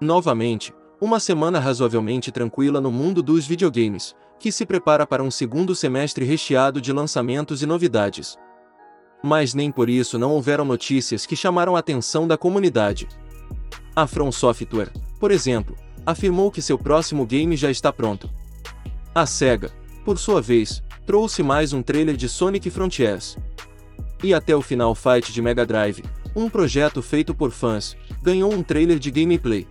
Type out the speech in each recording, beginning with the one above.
Novamente, uma semana razoavelmente tranquila no mundo dos videogames, que se prepara para um segundo semestre recheado de lançamentos e novidades. Mas nem por isso não houveram notícias que chamaram a atenção da comunidade. A From Software, por exemplo, afirmou que seu próximo game já está pronto. A SEGA, por sua vez, trouxe mais um trailer de Sonic Frontiers. E até o Final Fight de Mega Drive, um projeto feito por fãs, ganhou um trailer de gameplay.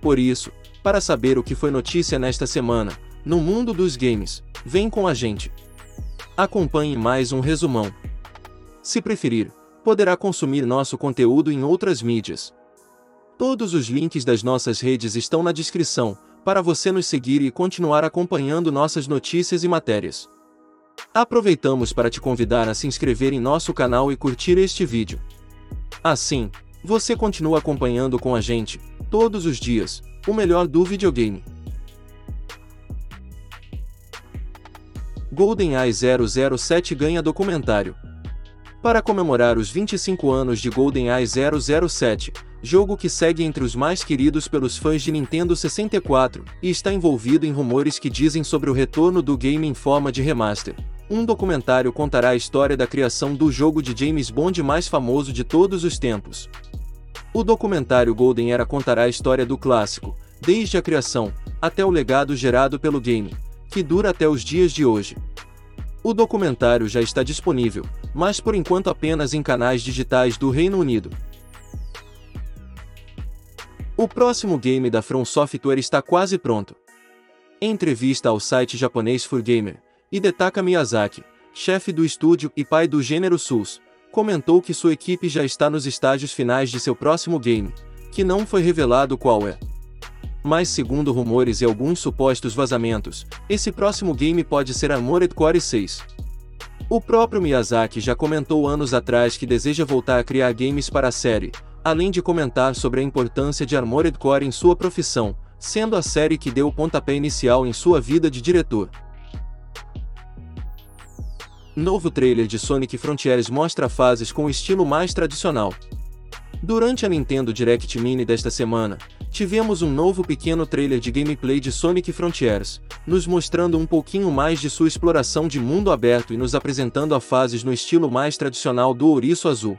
Por isso, para saber o que foi notícia nesta semana, no mundo dos games, vem com a gente. Acompanhe mais um resumão. Se preferir, poderá consumir nosso conteúdo em outras mídias. Todos os links das nossas redes estão na descrição, para você nos seguir e continuar acompanhando nossas notícias e matérias. Aproveitamos para te convidar a se inscrever em nosso canal e curtir este vídeo. Assim, você continua acompanhando com a gente, todos os dias, o melhor do videogame. GoldenEye 007 ganha documentário. Para comemorar os 25 anos de GoldenEye 007, jogo que segue entre os mais queridos pelos fãs de Nintendo 64, e está envolvido em rumores que dizem sobre o retorno do game em forma de remaster. Um documentário contará a história da criação do jogo de James Bond mais famoso de todos os tempos. O documentário Golden Era contará a história do clássico, desde a criação, até o legado gerado pelo game, que dura até os dias de hoje. O documentário já está disponível, mas por enquanto apenas em canais digitais do Reino Unido. O próximo game da From Software está quase pronto. Em entrevista ao site japonês Furgamer, Hidetaka Miyazaki, chefe do estúdio e pai do gênero Souls, comentou que sua equipe já está nos estágios finais de seu próximo game, que não foi revelado qual é. Mas segundo rumores e alguns supostos vazamentos, esse próximo game pode ser Armored Core 6. O próprio Miyazaki já comentou anos atrás que deseja voltar a criar games para a série, além de comentar sobre a importância de Armored Core em sua profissão, sendo a série que deu o pontapé inicial em sua vida de diretor. Novo trailer de Sonic Frontiers mostra fases com estilo mais tradicional. Durante a Nintendo Direct Mini desta semana, tivemos um novo pequeno trailer de gameplay de Sonic Frontiers, nos mostrando um pouquinho mais de sua exploração de mundo aberto e nos apresentando a fases no estilo mais tradicional do ouriço azul.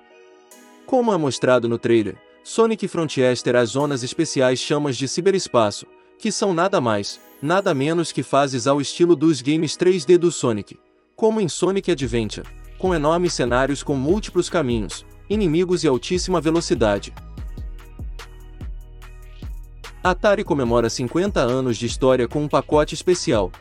Como é mostrado no trailer, Sonic Frontiers terá zonas especiais chamas de ciberespaço, que são nada mais, nada menos que fases ao estilo dos games 3D do Sonic como em Sonic Adventure, com enormes cenários com múltiplos caminhos, inimigos e altíssima velocidade. Atari comemora 50 anos de história com um pacote especial.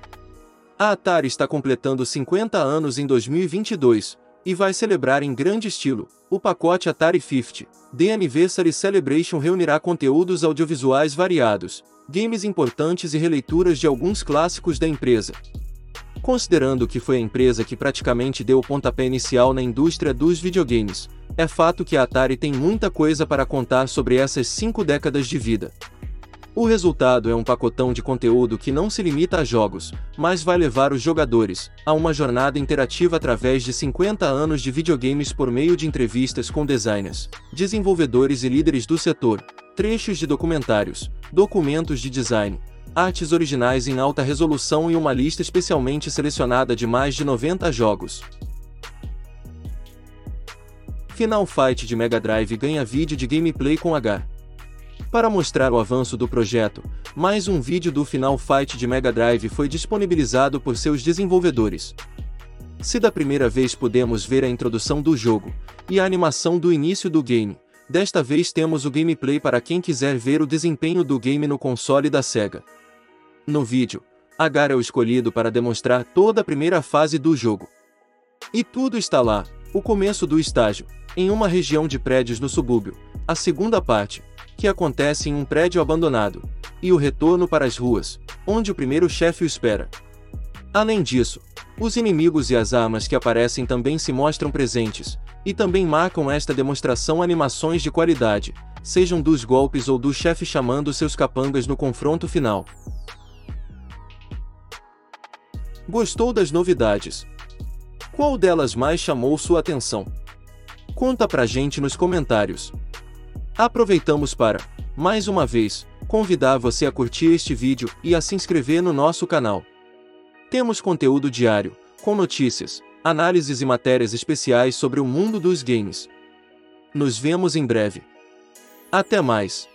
A Atari está completando 50 anos em 2022 e vai celebrar em grande estilo. O pacote Atari 50 The Anniversary Celebration reunirá conteúdos audiovisuais variados, games importantes e releituras de alguns clássicos da empresa, Considerando que foi a empresa que praticamente deu o pontapé inicial na indústria dos videogames, é fato que a Atari tem muita coisa para contar sobre essas cinco décadas de vida. O resultado é um pacotão de conteúdo que não se limita a jogos, mas vai levar os jogadores a uma jornada interativa através de 50 anos de videogames por meio de entrevistas com designers, desenvolvedores e líderes do setor, trechos de documentários, documentos de design, artes originais em alta resolução e uma lista especialmente selecionada de mais de 90 jogos. Final Fight de Mega Drive ganha vídeo de gameplay com H. Para mostrar o avanço do projeto, mais um vídeo do Final Fight de Mega Drive foi disponibilizado por seus desenvolvedores. Se da primeira vez pudemos ver a introdução do jogo e a animação do início do game, desta vez temos o gameplay para quem quiser ver o desempenho do game no console da Sega. No vídeo, Agar é o escolhido para demonstrar toda a primeira fase do jogo. E tudo está lá, o começo do estágio, em uma região de prédios no subúrbio, a segunda parte, que acontece em um prédio abandonado, e o retorno para as ruas, onde o primeiro chefe o espera. Além disso, os inimigos e as armas que aparecem também se mostram presentes, e também marcam esta demonstração animações de qualidade, sejam dos golpes ou do chefe chamando seus capangas no confronto final. Gostou das novidades? Qual delas mais chamou sua atenção? Conta pra gente nos comentários. Aproveitamos para, mais uma vez, convidar você a curtir este vídeo e a se inscrever no nosso canal. Temos conteúdo diário, com notícias, análises e matérias especiais sobre o mundo dos games. Nos vemos em breve. Até mais!